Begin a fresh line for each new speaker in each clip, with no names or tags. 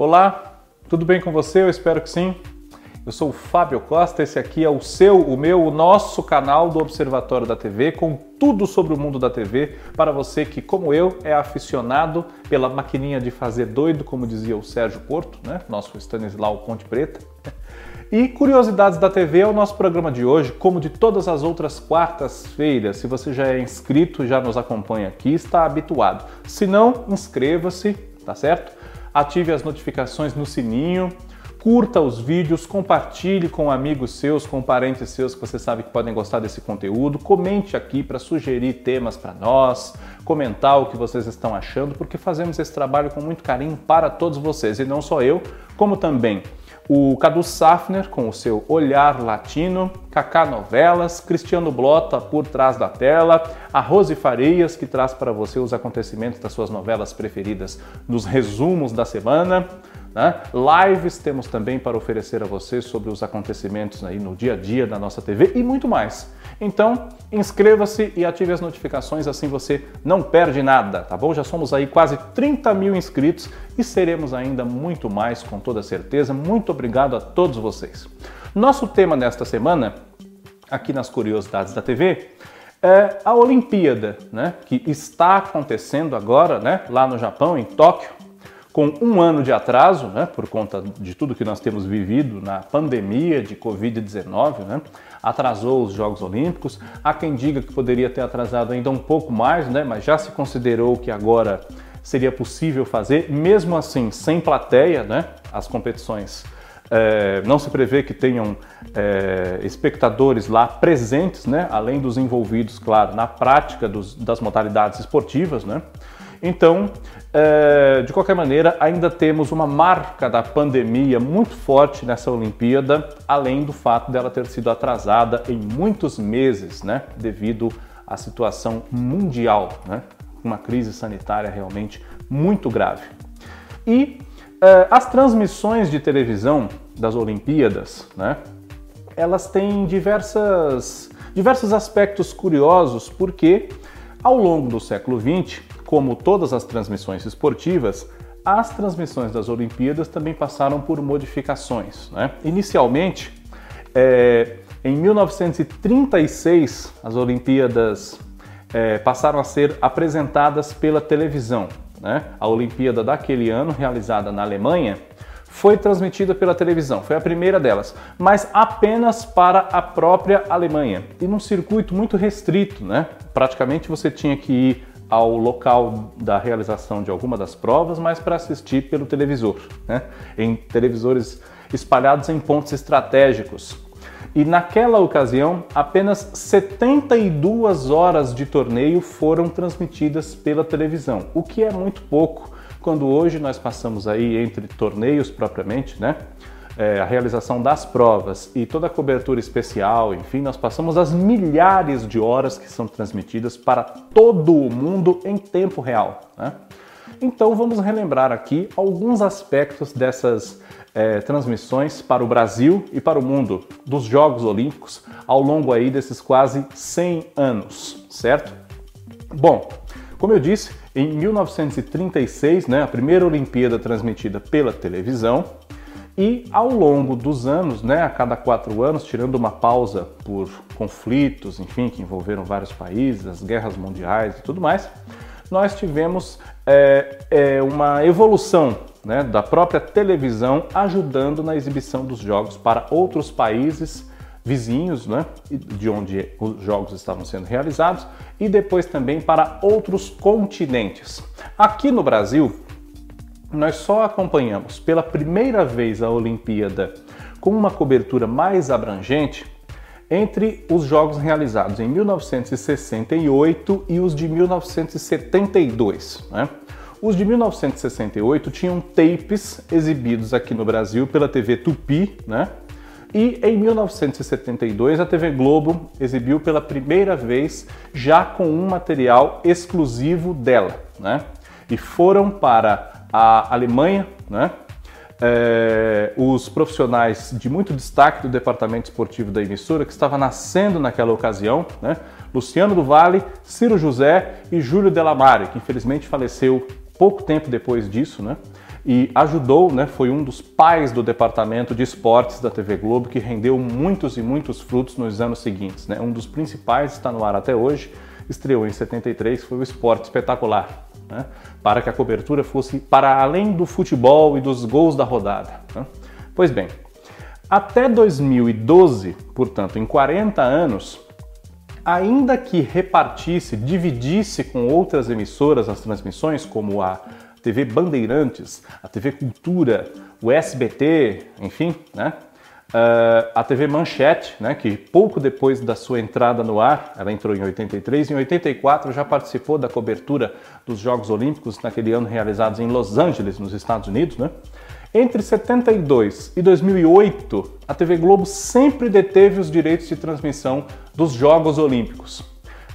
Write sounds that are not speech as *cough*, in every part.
Olá, tudo bem com você? Eu espero que sim. Eu sou o Fábio Costa, esse aqui é o seu, o meu, o nosso canal do Observatório da TV, com tudo sobre o mundo da TV, para você que, como eu, é aficionado pela maquininha de fazer doido, como dizia o Sérgio Porto, né? nosso Stanislau Ponte Preta. E Curiosidades da TV é o nosso programa de hoje, como de todas as outras quartas-feiras. Se você já é inscrito, já nos acompanha aqui, está habituado. Se não, inscreva-se, tá certo? Ative as notificações no sininho curta os vídeos, compartilhe com amigos seus, com parentes seus que você sabe que podem gostar desse conteúdo. Comente aqui para sugerir temas para nós, comentar o que vocês estão achando, porque fazemos esse trabalho com muito carinho para todos vocês, e não só eu, como também o Cadu Safner com o seu Olhar Latino, Cacá Novelas, Cristiano Blota por trás da tela, a Rose Farias que traz para você os acontecimentos das suas novelas preferidas nos resumos da semana. Né? Lives temos também para oferecer a você sobre os acontecimentos aí no dia a dia da nossa TV e muito mais. Então, inscreva-se e ative as notificações, assim você não perde nada, tá bom? Já somos aí quase 30 mil inscritos e seremos ainda muito mais, com toda certeza. Muito obrigado a todos vocês. Nosso tema nesta semana, aqui nas Curiosidades da TV, é a Olimpíada, né? Que está acontecendo agora, né? Lá no Japão, em Tóquio com um ano de atraso, né, por conta de tudo que nós temos vivido na pandemia de Covid-19, né, atrasou os Jogos Olímpicos. Há quem diga que poderia ter atrasado ainda um pouco mais, né, mas já se considerou que agora seria possível fazer, mesmo assim, sem plateia, né, as competições. É, não se prevê que tenham é, espectadores lá presentes, né, além dos envolvidos, claro, na prática dos, das modalidades esportivas, né. Então, é, de qualquer maneira, ainda temos uma marca da pandemia muito forte nessa Olimpíada, além do fato dela ter sido atrasada em muitos meses, né, devido à situação mundial, né, uma crise sanitária realmente muito grave. E é, as transmissões de televisão das Olimpíadas, né, elas têm diversas, diversos aspectos curiosos, porque ao longo do século XX como todas as transmissões esportivas, as transmissões das Olimpíadas também passaram por modificações. Né? Inicialmente, é, em 1936, as Olimpíadas é, passaram a ser apresentadas pela televisão. Né? A Olimpíada daquele ano, realizada na Alemanha, foi transmitida pela televisão, foi a primeira delas, mas apenas para a própria Alemanha e num circuito muito restrito, né? Praticamente você tinha que ir ao local da realização de alguma das provas, mas para assistir pelo televisor, né? em televisores espalhados em pontos estratégicos. E naquela ocasião, apenas 72 horas de torneio foram transmitidas pela televisão, o que é muito pouco quando hoje nós passamos aí entre torneios propriamente, né? É, a realização das provas e toda a cobertura especial, enfim, nós passamos as milhares de horas que são transmitidas para todo o mundo em tempo real. Né? Então vamos relembrar aqui alguns aspectos dessas é, transmissões para o Brasil e para o mundo dos Jogos Olímpicos ao longo aí desses quase 100 anos, certo? Bom, como eu disse, em 1936, né, a primeira Olimpíada transmitida pela televisão, e ao longo dos anos, né, a cada quatro anos, tirando uma pausa por conflitos, enfim, que envolveram vários países, as guerras mundiais e tudo mais, nós tivemos é, é, uma evolução né, da própria televisão ajudando na exibição dos jogos para outros países vizinhos, né, de onde os jogos estavam sendo realizados, e depois também para outros continentes. Aqui no Brasil, nós só acompanhamos pela primeira vez a Olimpíada com uma cobertura mais abrangente entre os jogos realizados em 1968 e os de 1972. Né? Os de 1968 tinham tapes exibidos aqui no Brasil pela TV Tupi, né? E em 1972 a TV Globo exibiu pela primeira vez já com um material exclusivo dela, né? E foram para a Alemanha, né? É, os profissionais de muito destaque do departamento esportivo da emissora, que estava nascendo naquela ocasião, né? Luciano do Vale, Ciro José e Júlio Delamare, que infelizmente faleceu pouco tempo depois disso, né? e ajudou, né, foi um dos pais do departamento de esportes da TV Globo que rendeu muitos e muitos frutos nos anos seguintes. Né? Um dos principais está no ar até hoje, estreou em 73, foi o Esporte Espetacular. Né? Para que a cobertura fosse para além do futebol e dos gols da rodada. Né? Pois bem, até 2012, portanto, em 40 anos, ainda que repartisse, dividisse com outras emissoras as transmissões, como a TV Bandeirantes, a TV Cultura, o SBT, enfim, né? Uh, a TV Manchete, né, que pouco depois da sua entrada no ar, ela entrou em 83, em 84 já participou da cobertura dos Jogos Olímpicos naquele ano realizados em Los Angeles, nos Estados Unidos, né? Entre 72 e 2008, a TV Globo sempre deteve os direitos de transmissão dos Jogos Olímpicos.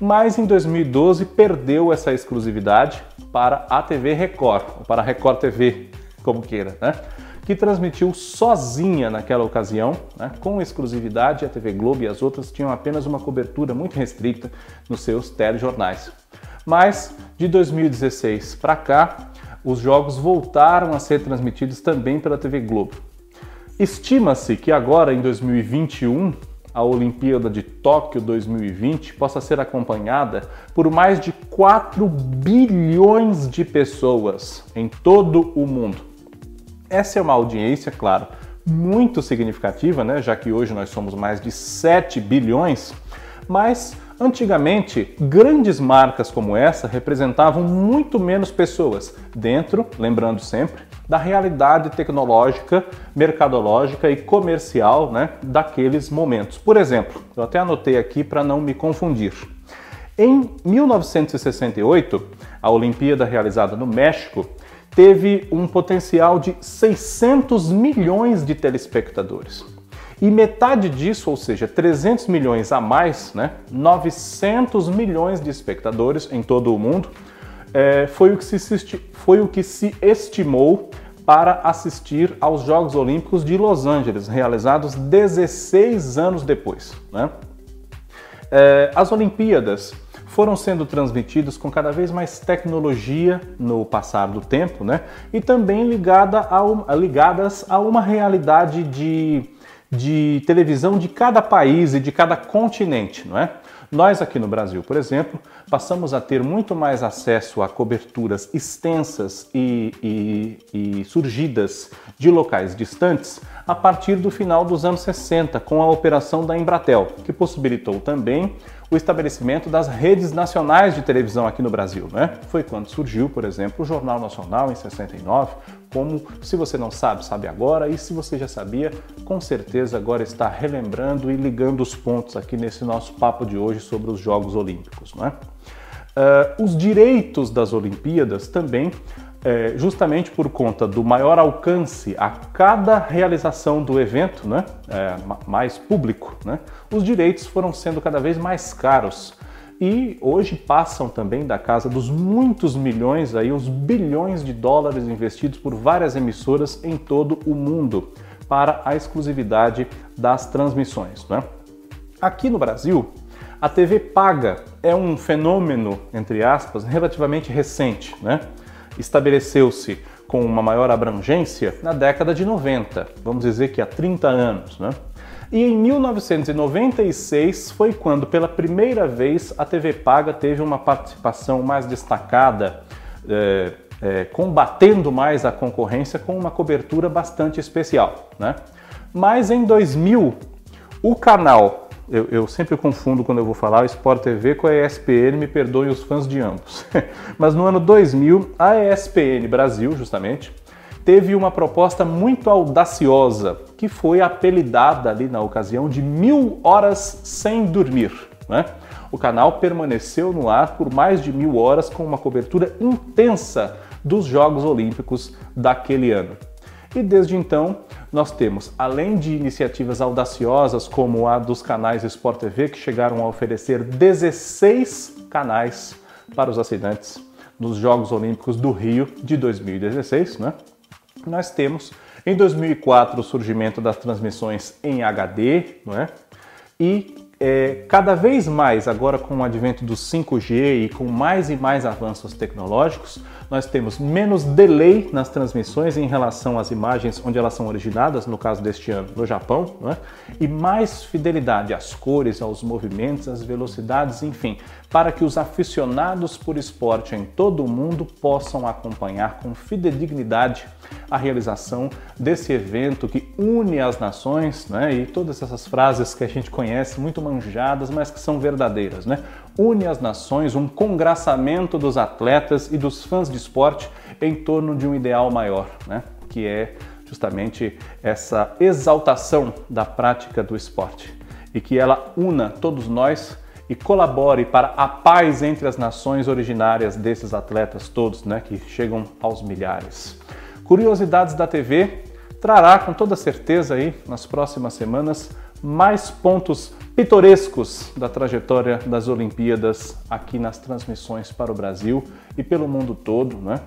Mas em 2012 perdeu essa exclusividade para a TV Record, ou para a Record TV, como queira, né? Que transmitiu sozinha naquela ocasião, né, com exclusividade, a TV Globo e as outras tinham apenas uma cobertura muito restrita nos seus telejornais. Mas de 2016 para cá, os jogos voltaram a ser transmitidos também pela TV Globo. Estima-se que agora, em 2021, a Olimpíada de Tóquio 2020 possa ser acompanhada por mais de 4 bilhões de pessoas em todo o mundo. Essa é uma audiência, claro, muito significativa, né? já que hoje nós somos mais de 7 bilhões, mas antigamente grandes marcas como essa representavam muito menos pessoas dentro, lembrando sempre, da realidade tecnológica, mercadológica e comercial né, daqueles momentos. Por exemplo, eu até anotei aqui para não me confundir. Em 1968, a Olimpíada realizada no México teve um potencial de 600 milhões de telespectadores. E metade disso, ou seja, 300 milhões a mais, né, 900 milhões de espectadores em todo o mundo, é, foi, o que se, foi o que se estimou para assistir aos Jogos Olímpicos de Los Angeles, realizados 16 anos depois. Né? É, as Olimpíadas foram sendo transmitidos com cada vez mais tecnologia no passar do tempo, né? E também ligada a, ligadas a uma realidade de, de televisão de cada país e de cada continente, não é? Nós aqui no Brasil, por exemplo, passamos a ter muito mais acesso a coberturas extensas e, e, e, surgidas de locais distantes a partir do final dos anos 60, com a operação da Embratel, que possibilitou também o estabelecimento das redes nacionais de televisão aqui no Brasil. Né? Foi quando surgiu, por exemplo, o Jornal Nacional em 69, como se você não sabe, sabe agora, e se você já sabia, com certeza agora está relembrando e ligando os pontos aqui nesse nosso papo de hoje sobre os Jogos Olímpicos. Não é? Uh, os direitos das Olimpíadas também é, justamente por conta do maior alcance a cada realização do evento, né, é, mais público, né, os direitos foram sendo cada vez mais caros e hoje passam também da casa dos muitos milhões, aí os bilhões de dólares investidos por várias emissoras em todo o mundo para a exclusividade das transmissões. Né? Aqui no Brasil, a TV paga é um fenômeno, entre aspas, relativamente recente, né? Estabeleceu-se com uma maior abrangência na década de 90, vamos dizer que há 30 anos. Né? E em 1996 foi quando, pela primeira vez, a TV Paga teve uma participação mais destacada, é, é, combatendo mais a concorrência com uma cobertura bastante especial. Né? Mas em 2000, o canal eu, eu, sempre confundo quando eu vou falar Sport TV com a ESPN, me perdoem os fãs de ambos. *laughs* Mas no ano 2000, a ESPN Brasil, justamente, teve uma proposta muito audaciosa, que foi apelidada ali na ocasião de Mil Horas Sem Dormir. Né? O canal permaneceu no ar por mais de mil horas com uma cobertura intensa dos Jogos Olímpicos daquele ano. E desde então, nós temos, além de iniciativas audaciosas como a dos canais Sport TV, que chegaram a oferecer 16 canais para os assinantes nos Jogos Olímpicos do Rio de 2016, né? nós temos em 2004 o surgimento das transmissões em HD, não é? E é, cada vez mais, agora com o advento do 5G e com mais e mais avanços tecnológicos, nós temos menos delay nas transmissões em relação às imagens onde elas são originadas, no caso deste ano no Japão, é? e mais fidelidade às cores, aos movimentos, às velocidades, enfim, para que os aficionados por esporte em todo o mundo possam acompanhar com fidedignidade a realização desse evento que une as nações, né? E todas essas frases que a gente conhece, muito manjadas, mas que são verdadeiras, né? Une as nações, um congraçamento dos atletas e dos fãs de esporte em torno de um ideal maior, né? Que é justamente essa exaltação da prática do esporte e que ela una todos nós e colabore para a paz entre as nações originárias desses atletas todos, né, que chegam aos milhares. Curiosidades da TV trará com toda certeza aí nas próximas semanas mais pontos pitorescos da trajetória das Olimpíadas aqui nas transmissões para o Brasil e pelo mundo todo, né?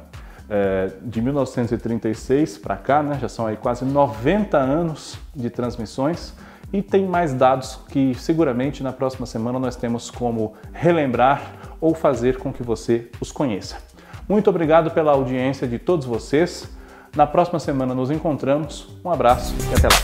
É, de 1936 para cá, né? Já são aí quase 90 anos de transmissões e tem mais dados que seguramente na próxima semana nós temos como relembrar ou fazer com que você os conheça. Muito obrigado pela audiência de todos vocês. Na próxima semana nos encontramos. Um abraço e até lá.